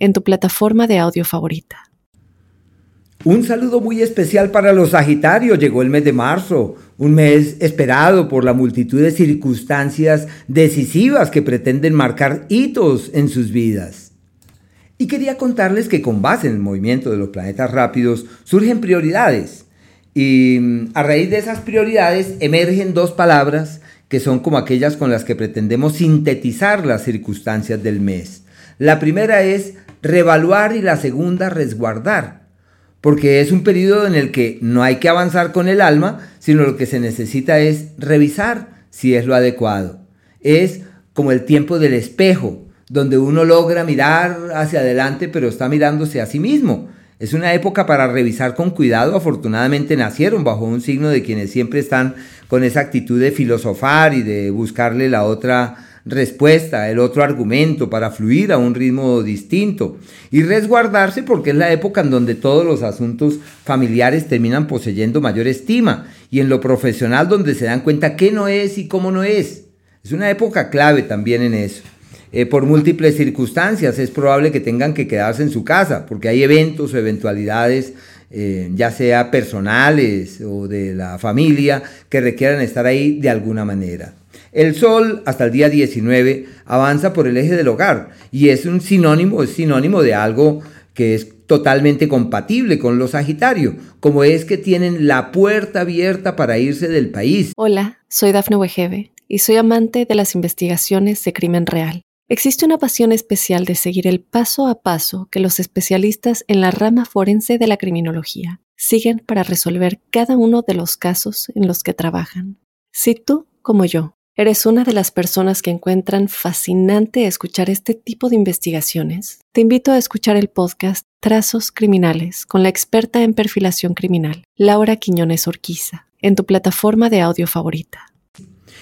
en tu plataforma de audio favorita. Un saludo muy especial para los Sagitarios. Llegó el mes de marzo, un mes esperado por la multitud de circunstancias decisivas que pretenden marcar hitos en sus vidas. Y quería contarles que con base en el movimiento de los planetas rápidos surgen prioridades. Y mm, a raíz de esas prioridades emergen dos palabras que son como aquellas con las que pretendemos sintetizar las circunstancias del mes. La primera es revaluar y la segunda resguardar, porque es un periodo en el que no hay que avanzar con el alma, sino lo que se necesita es revisar si es lo adecuado. Es como el tiempo del espejo, donde uno logra mirar hacia adelante, pero está mirándose a sí mismo. Es una época para revisar con cuidado. Afortunadamente nacieron bajo un signo de quienes siempre están con esa actitud de filosofar y de buscarle la otra respuesta, el otro argumento para fluir a un ritmo distinto y resguardarse porque es la época en donde todos los asuntos familiares terminan poseyendo mayor estima y en lo profesional donde se dan cuenta qué no es y cómo no es. Es una época clave también en eso. Eh, por múltiples circunstancias es probable que tengan que quedarse en su casa porque hay eventos o eventualidades eh, ya sea personales o de la familia, que requieran estar ahí de alguna manera. El Sol hasta el día 19 avanza por el eje del hogar y es un sinónimo, es sinónimo de algo que es totalmente compatible con los Sagitario, como es que tienen la puerta abierta para irse del país. Hola, soy Dafne Wegebe y soy amante de las investigaciones de crimen real. Existe una pasión especial de seguir el paso a paso que los especialistas en la rama forense de la criminología siguen para resolver cada uno de los casos en los que trabajan. Si tú, como yo, ¿Eres una de las personas que encuentran fascinante escuchar este tipo de investigaciones? Te invito a escuchar el podcast Trazos Criminales con la experta en perfilación criminal, Laura Quiñones Orquiza, en tu plataforma de audio favorita.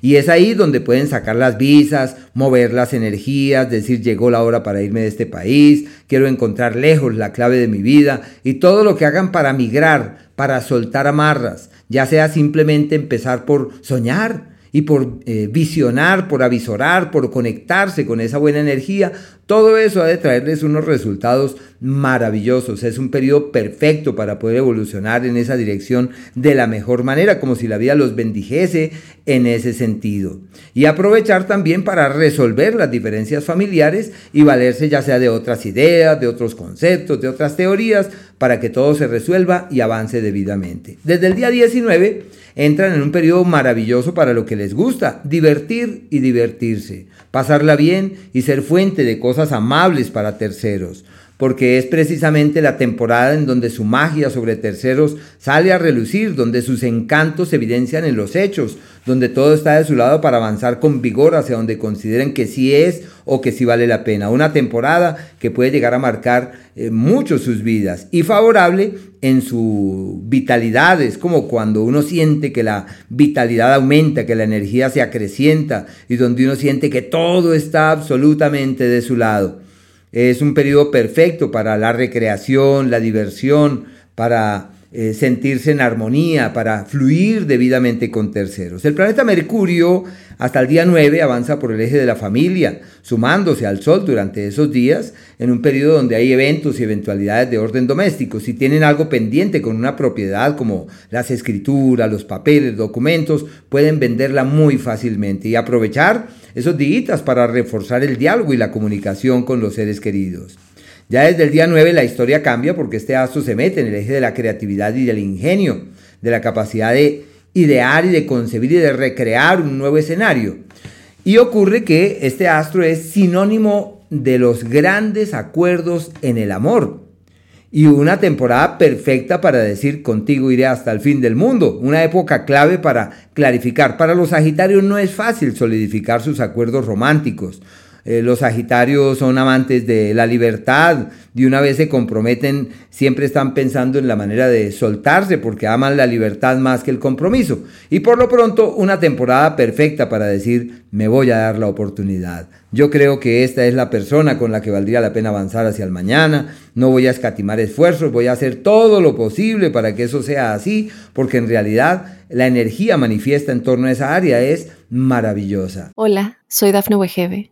Y es ahí donde pueden sacar las visas, mover las energías, decir llegó la hora para irme de este país, quiero encontrar lejos la clave de mi vida y todo lo que hagan para migrar, para soltar amarras, ya sea simplemente empezar por soñar, y por eh, visionar, por avisorar, por conectarse con esa buena energía, todo eso ha de traerles unos resultados maravillosos. Es un periodo perfecto para poder evolucionar en esa dirección de la mejor manera, como si la vida los bendijese en ese sentido. Y aprovechar también para resolver las diferencias familiares y valerse ya sea de otras ideas, de otros conceptos, de otras teorías, para que todo se resuelva y avance debidamente. Desde el día 19 entran en un periodo maravilloso para lo que les gusta, divertir y divertirse, pasarla bien y ser fuente de cosas amables para terceros porque es precisamente la temporada en donde su magia sobre terceros sale a relucir, donde sus encantos se evidencian en los hechos, donde todo está de su lado para avanzar con vigor hacia donde consideren que sí es o que sí vale la pena. Una temporada que puede llegar a marcar eh, mucho sus vidas y favorable en su vitalidad. Es como cuando uno siente que la vitalidad aumenta, que la energía se acrecienta y donde uno siente que todo está absolutamente de su lado. Es un periodo perfecto para la recreación, la diversión, para eh, sentirse en armonía, para fluir debidamente con terceros. El planeta Mercurio hasta el día 9 avanza por el eje de la familia, sumándose al Sol durante esos días, en un periodo donde hay eventos y eventualidades de orden doméstico. Si tienen algo pendiente con una propiedad como las escrituras, los papeles, documentos, pueden venderla muy fácilmente y aprovechar esos días para reforzar el diálogo y la comunicación con los seres queridos. Ya desde el día 9 la historia cambia porque este astro se mete en el eje de la creatividad y del ingenio, de la capacidad de idear y de concebir y de recrear un nuevo escenario. Y ocurre que este astro es sinónimo de los grandes acuerdos en el amor. Y una temporada perfecta para decir contigo iré hasta el fin del mundo. Una época clave para clarificar. Para los Sagitarios no es fácil solidificar sus acuerdos románticos. Eh, los Sagitarios son amantes de la libertad, de una vez se comprometen, siempre están pensando en la manera de soltarse porque aman la libertad más que el compromiso. Y por lo pronto, una temporada perfecta para decir, me voy a dar la oportunidad. Yo creo que esta es la persona con la que valdría la pena avanzar hacia el mañana. No voy a escatimar esfuerzos, voy a hacer todo lo posible para que eso sea así, porque en realidad la energía manifiesta en torno a esa área es maravillosa. Hola, soy Dafne Wegebe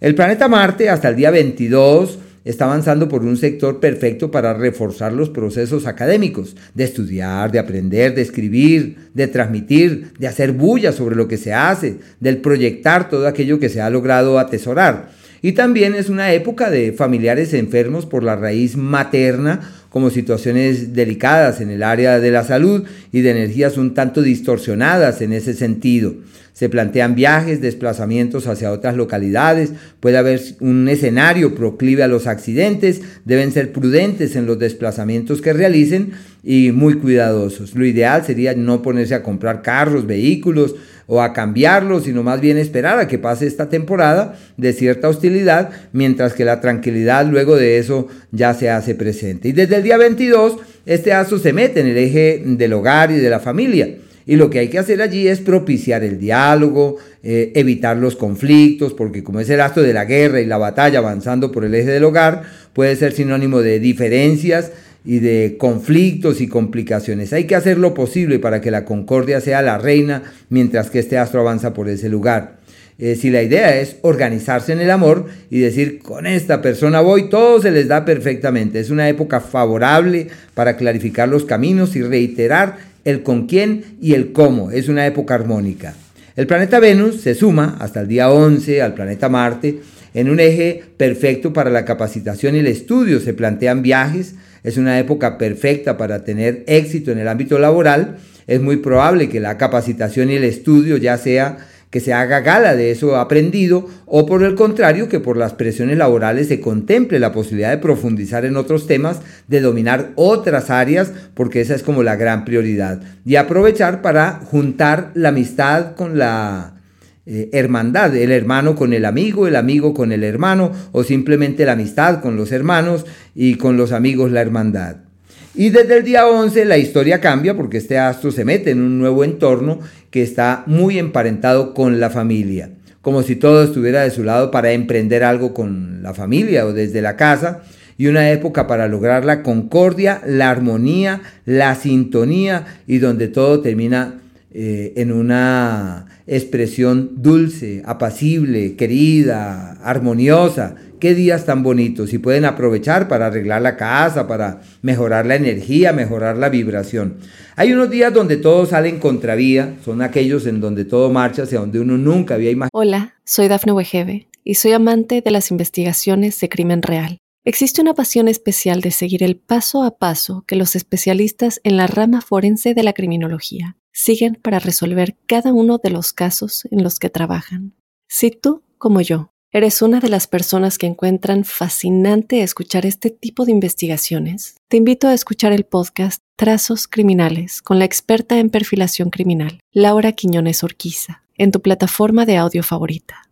El planeta Marte hasta el día 22 está avanzando por un sector perfecto para reforzar los procesos académicos, de estudiar, de aprender, de escribir, de transmitir, de hacer bulla sobre lo que se hace, del proyectar todo aquello que se ha logrado atesorar. Y también es una época de familiares enfermos por la raíz materna, como situaciones delicadas en el área de la salud y de energías un tanto distorsionadas en ese sentido. Se plantean viajes, desplazamientos hacia otras localidades, puede haber un escenario proclive a los accidentes, deben ser prudentes en los desplazamientos que realicen y muy cuidadosos. Lo ideal sería no ponerse a comprar carros, vehículos o a cambiarlos, sino más bien esperar a que pase esta temporada de cierta hostilidad, mientras que la tranquilidad luego de eso ya se hace presente. Y desde el día 22, este aso se mete en el eje del hogar y de la familia. Y lo que hay que hacer allí es propiciar el diálogo, eh, evitar los conflictos, porque como es el acto de la guerra y la batalla avanzando por el eje del hogar, puede ser sinónimo de diferencias y de conflictos y complicaciones. Hay que hacer lo posible para que la concordia sea la reina mientras que este astro avanza por ese lugar. Eh, si la idea es organizarse en el amor y decir, con esta persona voy, todo se les da perfectamente. Es una época favorable para clarificar los caminos y reiterar el con quién y el cómo. Es una época armónica. El planeta Venus se suma hasta el día 11 al planeta Marte en un eje perfecto para la capacitación y el estudio. Se plantean viajes. Es una época perfecta para tener éxito en el ámbito laboral. Es muy probable que la capacitación y el estudio ya sea que se haga gala de eso aprendido o por el contrario que por las presiones laborales se contemple la posibilidad de profundizar en otros temas, de dominar otras áreas, porque esa es como la gran prioridad, y aprovechar para juntar la amistad con la eh, hermandad, el hermano con el amigo, el amigo con el hermano, o simplemente la amistad con los hermanos y con los amigos la hermandad. Y desde el día 11 la historia cambia porque este astro se mete en un nuevo entorno que está muy emparentado con la familia, como si todo estuviera de su lado para emprender algo con la familia o desde la casa, y una época para lograr la concordia, la armonía, la sintonía y donde todo termina eh, en una expresión dulce, apacible, querida, armoniosa. Qué días tan bonitos y pueden aprovechar para arreglar la casa, para mejorar la energía, mejorar la vibración. Hay unos días donde todo sale en contravía, son aquellos en donde todo marcha hacia donde uno nunca había imaginado. Hola, soy Dafne Wegebe y soy amante de las investigaciones de crimen real. Existe una pasión especial de seguir el paso a paso que los especialistas en la rama forense de la criminología siguen para resolver cada uno de los casos en los que trabajan. Si tú, como yo, eres una de las personas que encuentran fascinante escuchar este tipo de investigaciones, te invito a escuchar el podcast Trazos Criminales con la experta en perfilación criminal, Laura Quiñones Orquiza, en tu plataforma de audio favorita.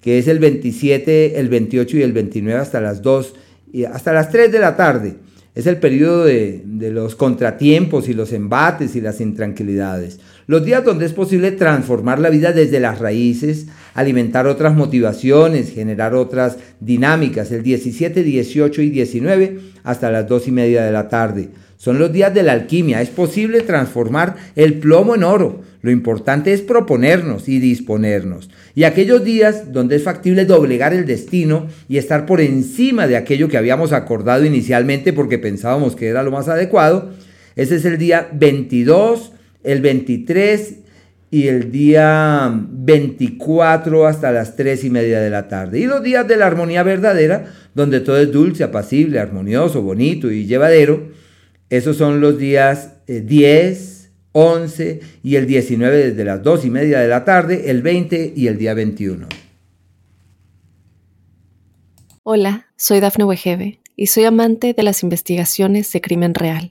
Que es el 27, el 28 y el 29 hasta las 2 y hasta las 3 de la tarde. Es el periodo de, de, los contratiempos y los embates y las intranquilidades. Los días donde es posible transformar la vida desde las raíces, alimentar otras motivaciones, generar otras dinámicas. El 17, 18 y 19 hasta las 2 y media de la tarde. Son los días de la alquimia. Es posible transformar el plomo en oro. Lo importante es proponernos y disponernos. Y aquellos días donde es factible doblegar el destino y estar por encima de aquello que habíamos acordado inicialmente porque pensábamos que era lo más adecuado, ese es el día 22, el 23 y el día 24 hasta las 3 y media de la tarde. Y los días de la armonía verdadera, donde todo es dulce, apacible, armonioso, bonito y llevadero, esos son los días 10, eh, 11 y el 19 desde las 2 y media de la tarde, el 20 y el día 21. Hola, soy Dafne Wegebe y soy amante de las investigaciones de crimen real.